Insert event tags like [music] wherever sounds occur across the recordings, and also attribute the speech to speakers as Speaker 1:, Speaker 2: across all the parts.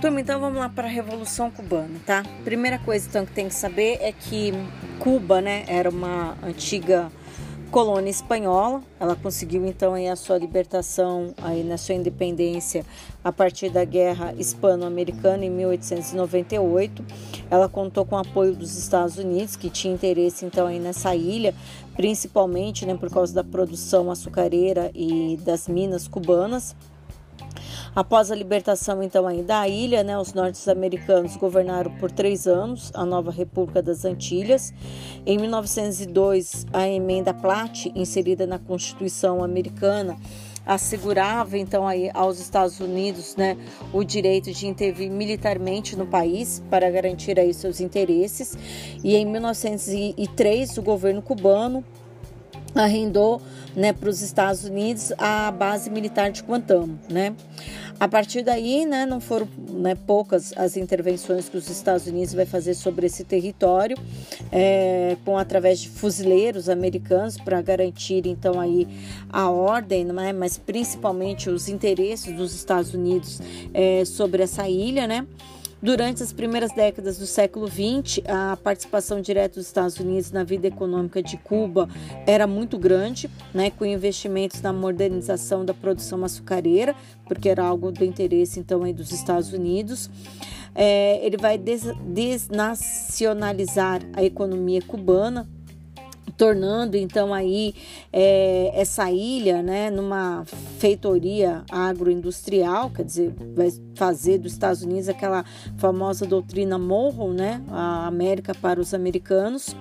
Speaker 1: Turma, então vamos lá para a Revolução Cubana, tá? Primeira coisa então que tem que saber é que Cuba, né, era uma antiga colônia espanhola. Ela conseguiu então aí a sua libertação, aí na sua independência a partir da Guerra Hispano-Americana em 1898. Ela contou com o apoio dos Estados Unidos, que tinha interesse então aí nessa ilha, principalmente, né, por causa da produção açucareira e das minas cubanas. Após a libertação, então, da ilha, né, os norte-americanos governaram por três anos a nova República das Antilhas. Em 1902, a emenda Platt, inserida na Constituição americana, assegurava então aí aos Estados Unidos né, o direito de intervir militarmente no país para garantir aí seus interesses. E em 1903 o governo cubano arrendou né, para os Estados Unidos a base militar de Guantánamo, né? A partir daí, né, não foram né, poucas as intervenções que os Estados Unidos vai fazer sobre esse território, é, com através de fuzileiros americanos para garantir então aí a ordem, né, mas principalmente os interesses dos Estados Unidos é, sobre essa ilha, né? Durante as primeiras décadas do século XX, a participação direta dos Estados Unidos na vida econômica de Cuba era muito grande, né, com investimentos na modernização da produção açucareira, porque era algo do interesse então aí dos Estados Unidos. É, ele vai des desnacionalizar a economia cubana, tornando então aí é, essa ilha, né, numa feitoria agroindustrial, quer dizer, vai fazer dos Estados Unidos aquela famosa doutrina Monroe, né, a América para os americanos.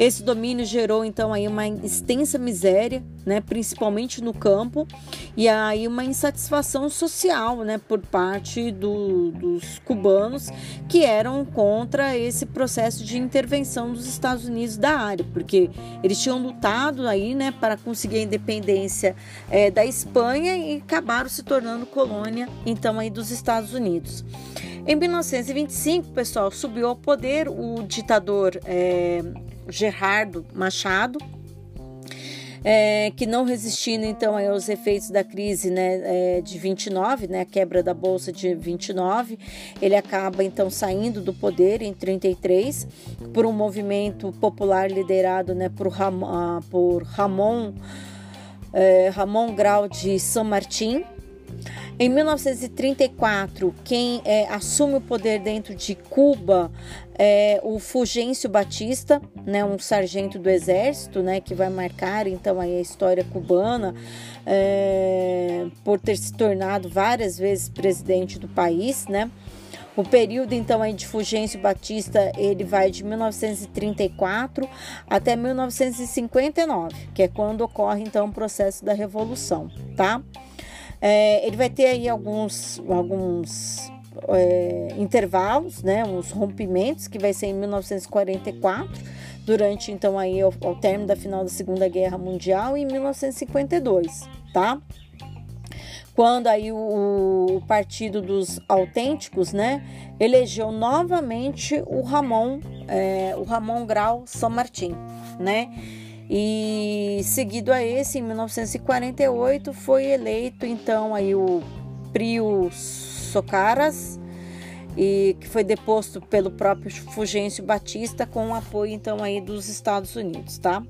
Speaker 1: Esse domínio gerou então aí uma extensa miséria, né, principalmente no campo, e aí uma insatisfação social, né, por parte do, dos cubanos que eram contra esse processo de intervenção dos Estados Unidos da área, porque eles tinham lutado aí, né, para conseguir a independência é, da Espanha e acabaram se tornando colônia então aí dos Estados Unidos. Em 1925, pessoal, subiu ao poder o ditador é, Gerardo Machado, é, que não resistindo então aos efeitos da crise né, é, de 29, né, a quebra da bolsa de 29, ele acaba então saindo do poder em 33 por um movimento popular liderado né, por, Ram, ah, por Ramon é, Ramon Grau de São Martin em 1934, quem é, assume o poder dentro de Cuba é o Fulgêncio Batista, né, um sargento do exército, né, que vai marcar então aí a história cubana é, por ter se tornado várias vezes presidente do país, né. O período então aí de Fulgêncio Batista ele vai de 1934 até 1959, que é quando ocorre então o processo da revolução, tá? É, ele vai ter aí alguns, alguns é, intervalos, né, uns rompimentos, que vai ser em 1944, durante então aí ao, ao término da final da Segunda Guerra Mundial, e em 1952, tá? Quando aí o, o Partido dos Autênticos, né, elegeu novamente o Ramon, é, o Ramon Grau São Martin, né? E seguido a esse, em 1948, foi eleito então aí o Prio Socaras, e que foi deposto pelo próprio Fulgêncio Batista com o apoio então aí dos Estados Unidos, tá?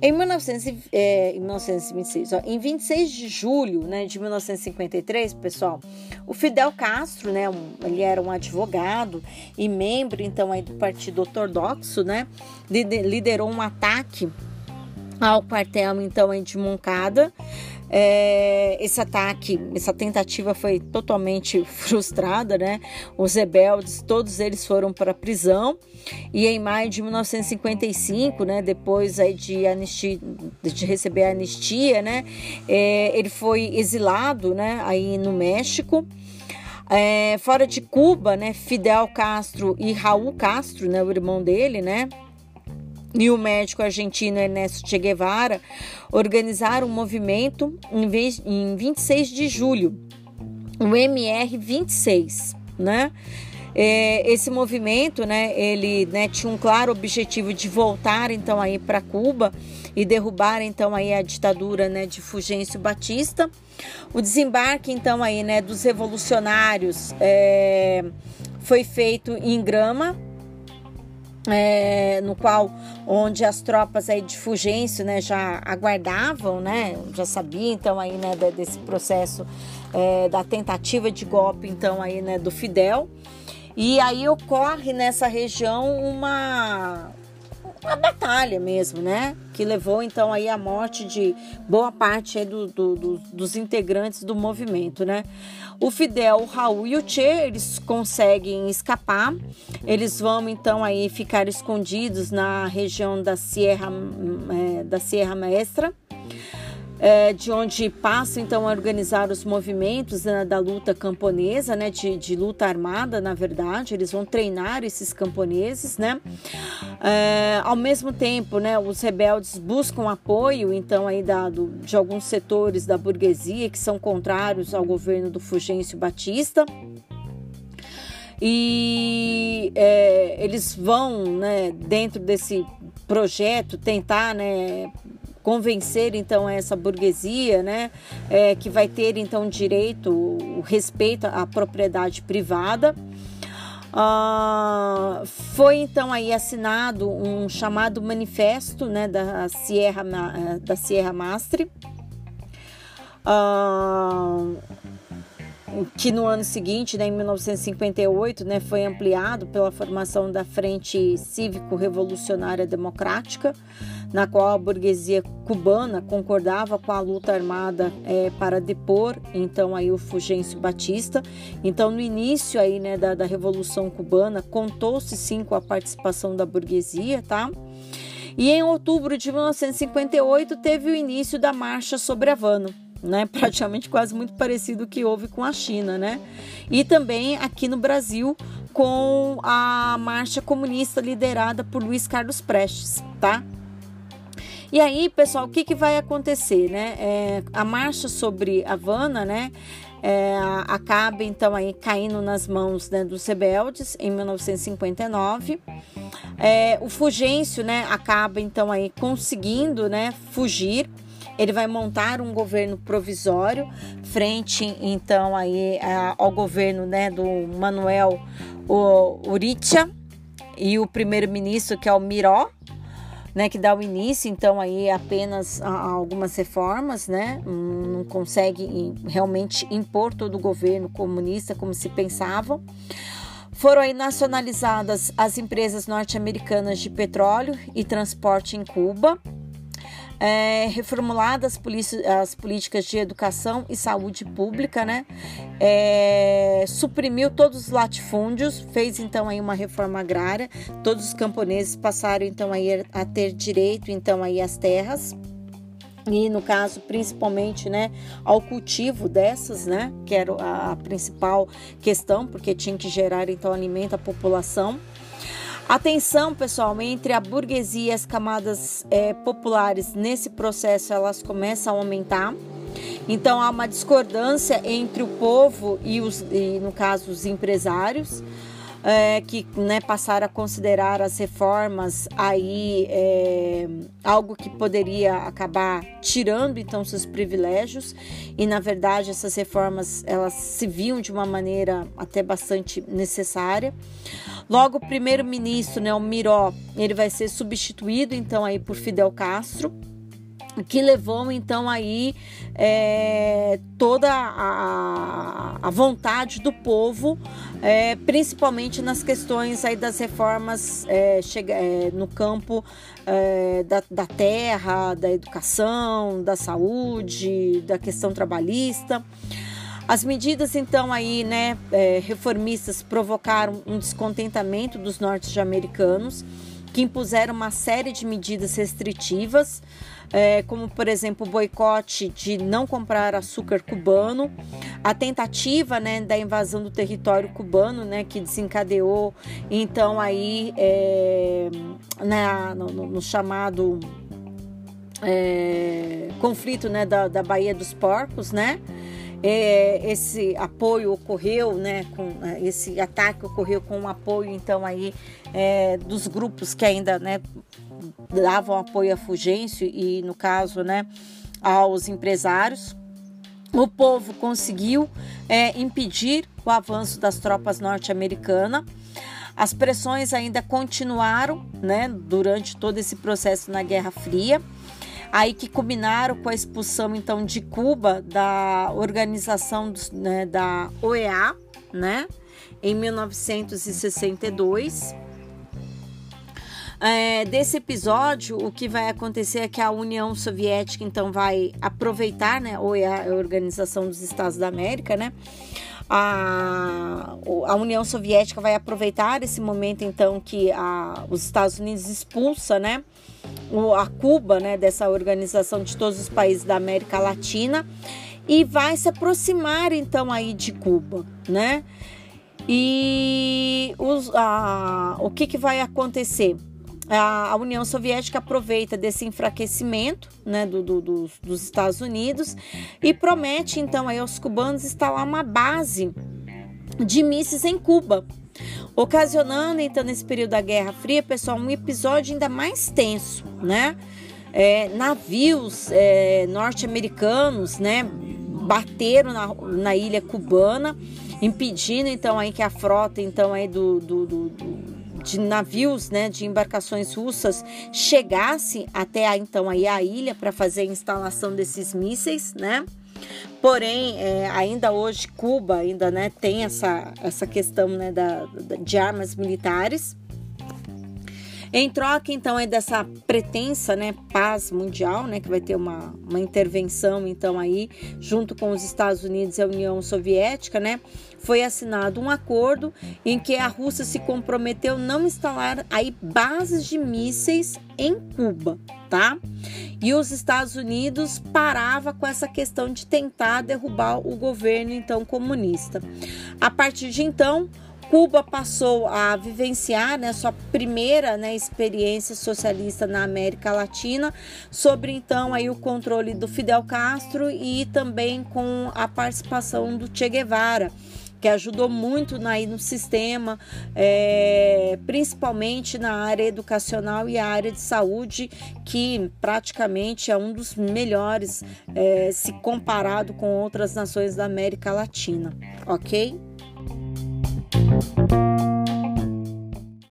Speaker 1: Em, 1900, é, em 1926, ó, em 26 de julho né, de 1953, pessoal, o Fidel Castro, né, um, ele era um advogado e membro então aí do Partido Ortodoxo, né, liderou um ataque ao quartel então de Moncada. É, esse ataque, essa tentativa foi totalmente [laughs] frustrada, né? Os rebeldes, todos eles foram para a prisão e em maio de 1955, né? Depois aí de, anistia, de receber a anistia, né? É, ele foi exilado, né? Aí no México. É, fora de Cuba, né? Fidel Castro e Raul Castro, né? O irmão dele, né? E o médico argentino Ernesto Che Guevara organizaram um movimento em, vez, em 26 de julho, o MR26, né? É, esse movimento, né, ele né, tinha um claro objetivo de voltar então aí para Cuba e derrubar então aí a ditadura né, de Fulgêncio Batista. O desembarque então aí né, dos revolucionários é, foi feito em Grama, é, no qual onde as tropas aí de Fulgêncio né, já aguardavam, né, já sabiam então aí né, desse processo é, da tentativa de golpe então aí né, do Fidel. E aí ocorre nessa região uma uma batalha mesmo, né? Que levou então aí a morte de boa parte do, do, do, dos integrantes do movimento, né? O Fidel, o Raul e o Che, eles conseguem escapar. Eles vão então aí ficar escondidos na região da Sierra, é, da Sierra Maestra é, de onde passa então a organizar os movimentos né, da luta camponesa, né, de, de, luta armada, na verdade, eles vão treinar esses camponeses, né. É, ao mesmo tempo, né, os rebeldes buscam apoio então aí da, do, de alguns setores da burguesia que são contrários ao governo do Fulgêncio Batista e é, eles vão, né, dentro desse projeto, tentar, né, convencer então essa burguesia, né, é, que vai ter então direito, o respeito à propriedade privada. Uh, foi então aí assinado um chamado manifesto né, da Sierra da Sierra Mastre, uh, que no ano seguinte, né, em 1958, né, foi ampliado pela formação da Frente Cívico Revolucionária Democrática, na qual a burguesia cubana concordava com a luta armada é, para depor então aí o Fulgêncio Batista. Então no início aí né da, da Revolução Cubana contou-se sim com a participação da burguesia, tá? E em outubro de 1958 teve o início da Marcha sobre Havana. Né, [laughs] praticamente quase muito parecido que houve com a China, né? E também aqui no Brasil com a marcha comunista liderada por Luiz Carlos Prestes, tá? E aí, pessoal, o que, que vai acontecer, né? É, a marcha sobre Havana, né? É, acaba então aí caindo nas mãos né, dos rebeldes em 1959. É, o Fugêncio, né, acaba então aí conseguindo, né, fugir. Ele vai montar um governo provisório frente então aí ao governo, né, do Manuel Uritia e o primeiro-ministro que é o Miró, né, que dá o início, então, aí apenas a, algumas reformas, né, não consegue realmente impor todo o governo comunista como se pensava. Foram aí nacionalizadas as empresas norte-americanas de petróleo e transporte em Cuba, é, reformuladas as políticas de educação e saúde pública, né? É, suprimiu todos os latifúndios, fez então aí uma reforma agrária, todos os camponeses passaram então aí a ter direito então aí às terras. E no caso principalmente né ao cultivo dessas né que era a principal questão porque tinha que gerar então alimento à população a tensão, pessoal, entre a burguesia e as camadas é, populares nesse processo elas começam a aumentar. Então há uma discordância entre o povo e, os, e no caso, os empresários. É, que né, passaram a considerar as reformas aí é, algo que poderia acabar tirando então seus privilégios e na verdade essas reformas elas se viam de uma maneira até bastante necessária. Logo, o primeiro-ministro, né, o Miró, ele vai ser substituído então aí por Fidel Castro que levou então aí é, toda a, a, vontade do povo, é, principalmente nas questões aí das reformas é, chega, é, no campo é, da, da terra, da educação, da saúde, da questão trabalhista. As medidas, então, aí, né, é, reformistas provocaram um descontentamento dos norte-americanos, que impuseram uma série de medidas restritivas, é, como, por exemplo, o boicote de não comprar açúcar cubano, a tentativa né, da invasão do território cubano, né, que desencadeou, então, aí, é, né, no, no, no chamado é, conflito né, da, da Baía dos Porcos, né? É, esse apoio ocorreu, né, com é, esse ataque ocorreu com o apoio então aí é, dos grupos que ainda, né, davam apoio a Fugêncio e no caso, né, aos empresários. O povo conseguiu é, impedir o avanço das tropas norte-americanas. As pressões ainda continuaram, né, durante todo esse processo na Guerra Fria aí que culminaram com a expulsão então de Cuba da organização né, da OEA, né, em 1962. É, desse episódio, o que vai acontecer é que a União Soviética então vai aproveitar, né, OEA, a Organização dos Estados da América, né, a, a União Soviética vai aproveitar esse momento então que a, os Estados Unidos expulsa, né, a Cuba, né, dessa organização de todos os países da América Latina e vai se aproximar então aí de Cuba, né? E os, a, o que, que vai acontecer? A, a, União Soviética aproveita desse enfraquecimento né, do, do, do, dos Estados Unidos e promete então aí aos cubanos instalar uma base de mísseis em Cuba, ocasionando então nesse período da Guerra Fria, pessoal, um episódio ainda mais tenso, né? É, navios é, norte-americanos, né, bateram na, na, ilha cubana, impedindo então aí que a frota então aí do, do, do, do de navios, né, de embarcações russas chegasse até então aí a ilha para fazer a instalação desses mísseis, né? Porém, é, ainda hoje Cuba ainda né, tem essa, essa questão né, da, de armas militares. Em troca, então, é dessa pretensa né, paz mundial, né, que vai ter uma, uma intervenção, então, aí, junto com os Estados Unidos e a União Soviética, né, foi assinado um acordo em que a Rússia se comprometeu não instalar aí bases de mísseis em Cuba, tá? E os Estados Unidos parava com essa questão de tentar derrubar o governo então comunista. A partir de então, Cuba passou a vivenciar né, sua primeira né, experiência socialista na América Latina, sobre então aí o controle do Fidel Castro e também com a participação do Che Guevara que ajudou muito na, no sistema, é, principalmente na área educacional e a área de saúde, que praticamente é um dos melhores é, se comparado com outras nações da América Latina, ok?